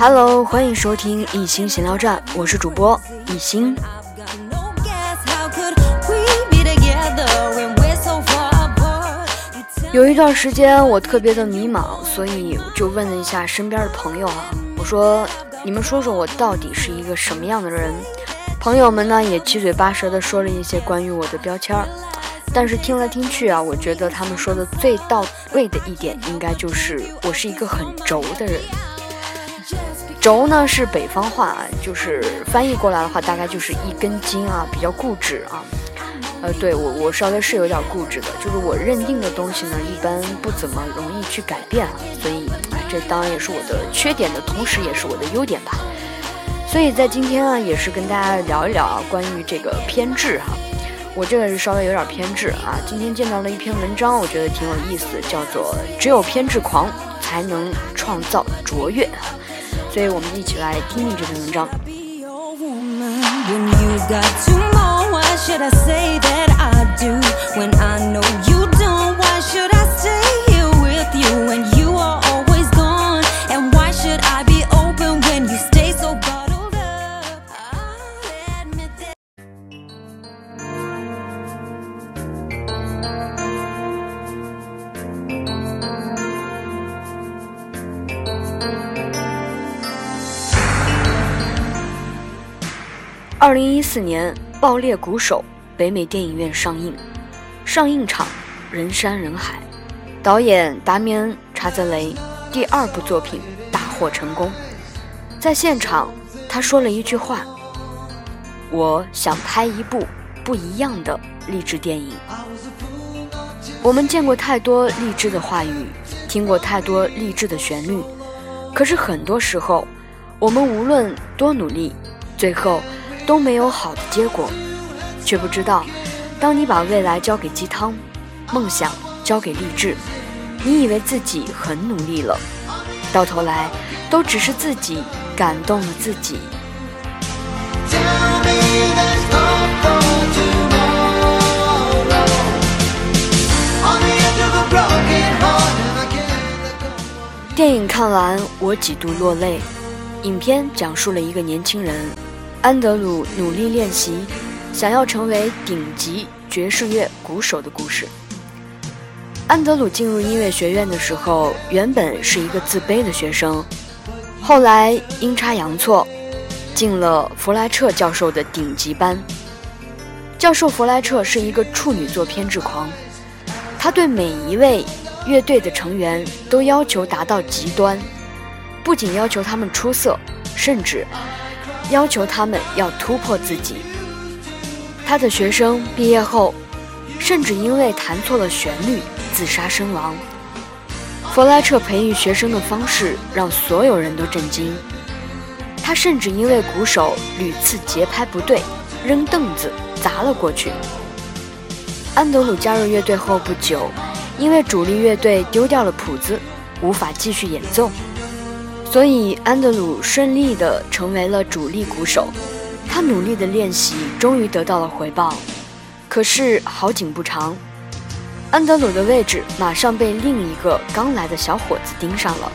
Hello，欢迎收听一心闲聊站，我是主播一心。有一段时间我特别的迷茫，所以就问了一下身边的朋友啊，我说你们说说我到底是一个什么样的人？朋友们呢也七嘴八舌的说了一些关于我的标签儿，但是听来听去啊，我觉得他们说的最到位的一点，应该就是我是一个很轴的人。轴呢是北方话，就是翻译过来的话，大概就是一根筋啊，比较固执啊。呃，对我我稍微是有点固执的，就是我认定的东西呢，一般不怎么容易去改变啊，所以哎，这当然也是我的缺点的同时，也是我的优点吧。所以在今天啊，也是跟大家聊一聊啊，关于这个偏执哈，我这个是稍微有点偏执啊。今天见到了一篇文章，我觉得挺有意思，叫做“只有偏执狂才能创造卓越”，所以我们一起来听听这篇文章。二零一四年。《爆裂鼓手》北美电影院上映，上映场人山人海。导演达米恩·查泽雷第二部作品大获成功。在现场，他说了一句话：“我想拍一部不一样的励志电影。”我们见过太多励志的话语，听过太多励志的旋律，可是很多时候，我们无论多努力，最后。都没有好的结果，却不知道，当你把未来交给鸡汤，梦想交给励志，你以为自己很努力了，到头来都只是自己感动了自己。电影看完，我几度落泪。影片讲述了一个年轻人。安德鲁努力练习，想要成为顶级爵士乐鼓手的故事。安德鲁进入音乐学院的时候，原本是一个自卑的学生，后来阴差阳错进了弗莱彻教授的顶级班。教授弗莱彻是一个处女座偏执狂，他对每一位乐队的成员都要求达到极端，不仅要求他们出色，甚至。要求他们要突破自己。他的学生毕业后，甚至因为弹错了旋律自杀身亡。弗莱彻培育学生的方式让所有人都震惊。他甚至因为鼓手屡次节拍不对，扔凳子砸了过去。安德鲁加入乐队后不久，因为主力乐队丢掉了谱子，无法继续演奏。所以，安德鲁顺利地成为了主力鼓手。他努力的练习，终于得到了回报。可是好景不长，安德鲁的位置马上被另一个刚来的小伙子盯上了。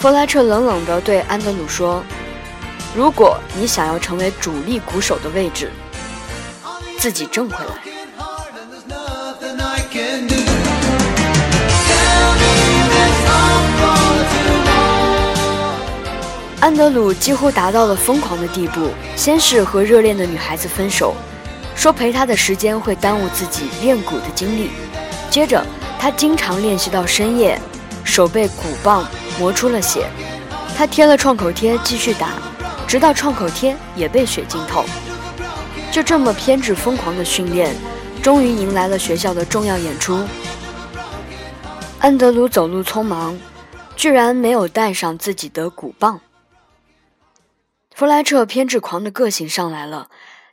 弗莱彻冷冷地对安德鲁说：“如果你想要成为主力鼓手的位置，自己挣回来。”安德鲁几乎达到了疯狂的地步，先是和热恋的女孩子分手，说陪她的时间会耽误自己练鼓的精力。接着，他经常练习到深夜，手被鼓棒磨出了血。他贴了创口贴继续打，直到创口贴也被血浸透。就这么偏执疯狂的训练，终于迎来了学校的重要演出。安德鲁走路匆忙，居然没有带上自己的鼓棒。弗莱彻偏执狂的个性上来了，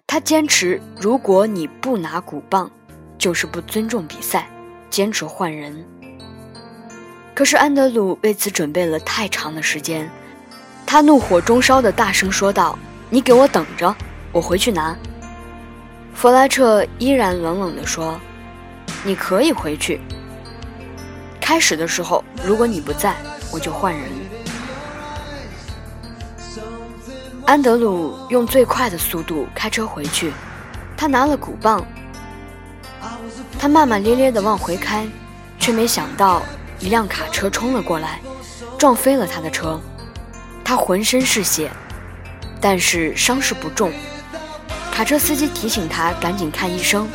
他坚持，如果你不拿鼓棒，就是不尊重比赛，坚持换人。可是安德鲁为此准备了太长的时间，他怒火中烧的大声说道：“你给我等着，我回去拿。”弗莱彻依然冷冷地说：“你可以回去。开始的时候，如果你不在，我就换人。”安德鲁用最快的速度开车回去，他拿了鼓棒，他骂骂咧咧地往回开，却没想到一辆卡车冲了过来，撞飞了他的车，他浑身是血，但是伤势不重。卡车司机提醒他赶紧看医生，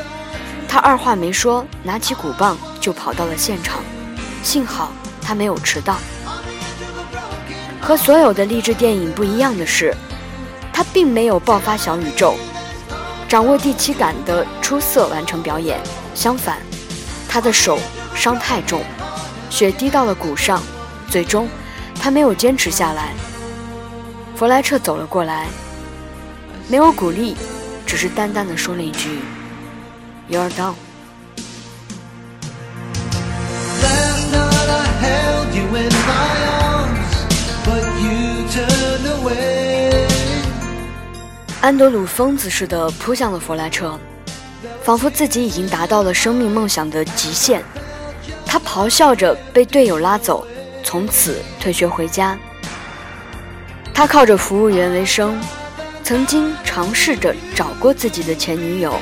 他二话没说，拿起鼓棒就跑到了现场，幸好他没有迟到。和所有的励志电影不一样的是。他并没有爆发小宇宙，掌握第七感的出色完成表演。相反，他的手伤太重，血滴到了鼓上，最终他没有坚持下来。弗莱彻走了过来，没有鼓励，只是淡淡的说了一句：“You're done。”安德鲁疯子似的扑向了弗莱彻，仿佛自己已经达到了生命梦想的极限。他咆哮着被队友拉走，从此退学回家。他靠着服务员为生，曾经尝试着找过自己的前女友，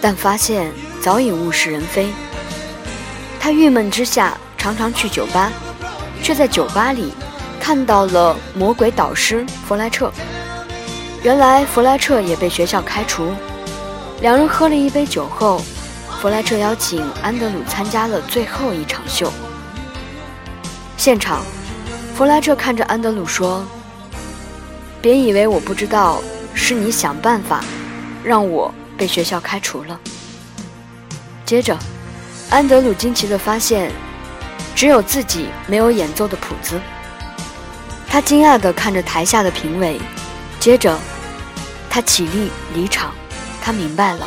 但发现早已物是人非。他郁闷之下，常常去酒吧，却在酒吧里看到了魔鬼导师弗莱彻。原来弗莱彻也被学校开除。两人喝了一杯酒后，弗莱彻邀请安德鲁参加了最后一场秀。现场，弗莱彻看着安德鲁说：“别以为我不知道，是你想办法让我被学校开除了。”接着，安德鲁惊奇地发现，只有自己没有演奏的谱子。他惊讶地看着台下的评委，接着。他起立离场，他明白了，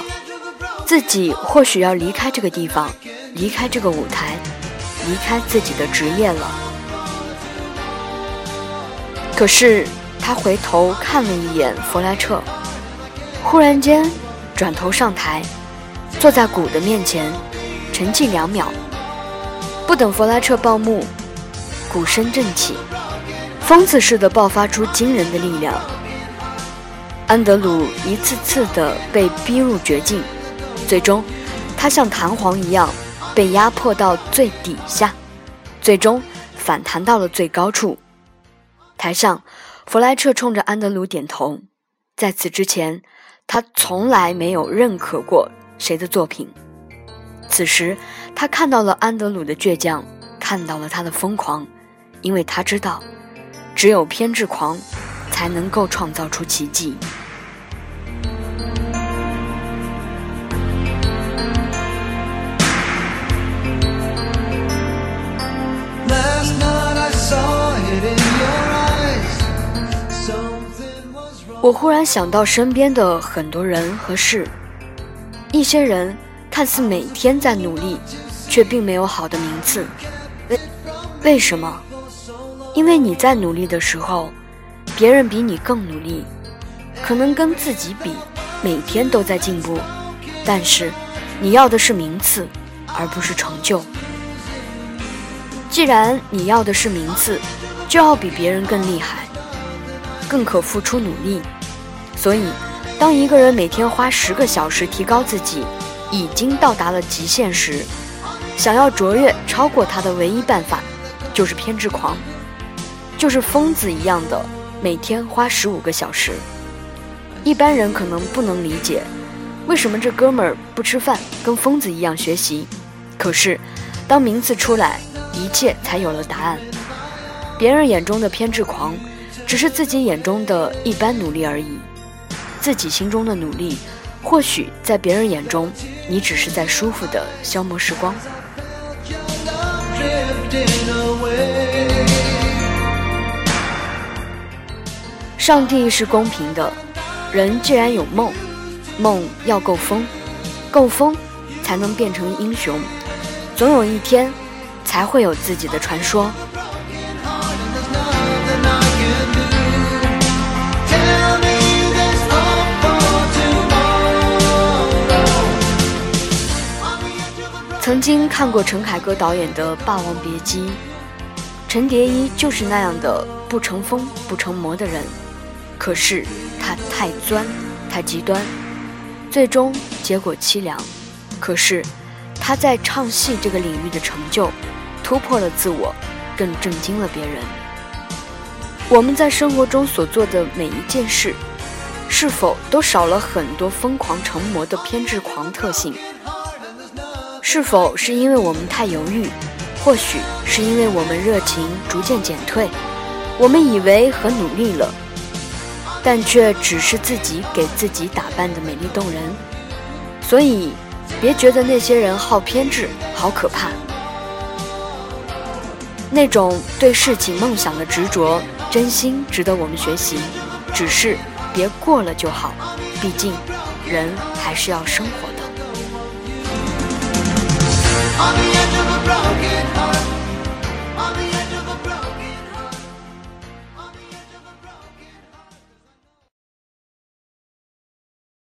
自己或许要离开这个地方，离开这个舞台，离开自己的职业了。可是他回头看了一眼弗莱彻，忽然间转头上台，坐在鼓的面前，沉寂两秒，不等弗莱彻报幕，鼓声震起，疯子似的爆发出惊人的力量。安德鲁一次次地被逼入绝境，最终，他像弹簧一样被压迫到最底下，最终反弹到了最高处。台上，弗莱彻冲着安德鲁点头。在此之前，他从来没有认可过谁的作品。此时，他看到了安德鲁的倔强，看到了他的疯狂，因为他知道，只有偏执狂。才能够创造出奇迹。我忽然想到身边的很多人和事，一些人看似每天在努力，却并没有好的名次。为为什么？因为你在努力的时候。别人比你更努力，可能跟自己比，每天都在进步，但是你要的是名次，而不是成就。既然你要的是名次，就要比别人更厉害，更可付出努力。所以，当一个人每天花十个小时提高自己，已经到达了极限时，想要卓越超过他的唯一办法，就是偏执狂，就是疯子一样的。每天花十五个小时，一般人可能不能理解，为什么这哥们儿不吃饭，跟疯子一样学习。可是，当名次出来，一切才有了答案。别人眼中的偏执狂，只是自己眼中的一般努力而已。自己心中的努力，或许在别人眼中，你只是在舒服的消磨时光。上帝是公平的，人既然有梦，梦要够疯，够疯才能变成英雄，总有一天才会有自己的传说。曾经看过陈凯歌导演的《霸王别姬》，陈蝶衣就是那样的不成风不成魔的人。可是他太钻，太极端，最终结果凄凉。可是他在唱戏这个领域的成就，突破了自我，更震惊了别人。我们在生活中所做的每一件事，是否都少了很多疯狂成魔的偏执狂特性？是否是因为我们太犹豫？或许是因为我们热情逐渐减退，我们以为很努力了，但却只是自己给自己打扮的美丽动人。所以，别觉得那些人好偏执，好可怕。那种对事情梦想的执着，真心值得我们学习。只是别过了就好，毕竟人还是要生活的。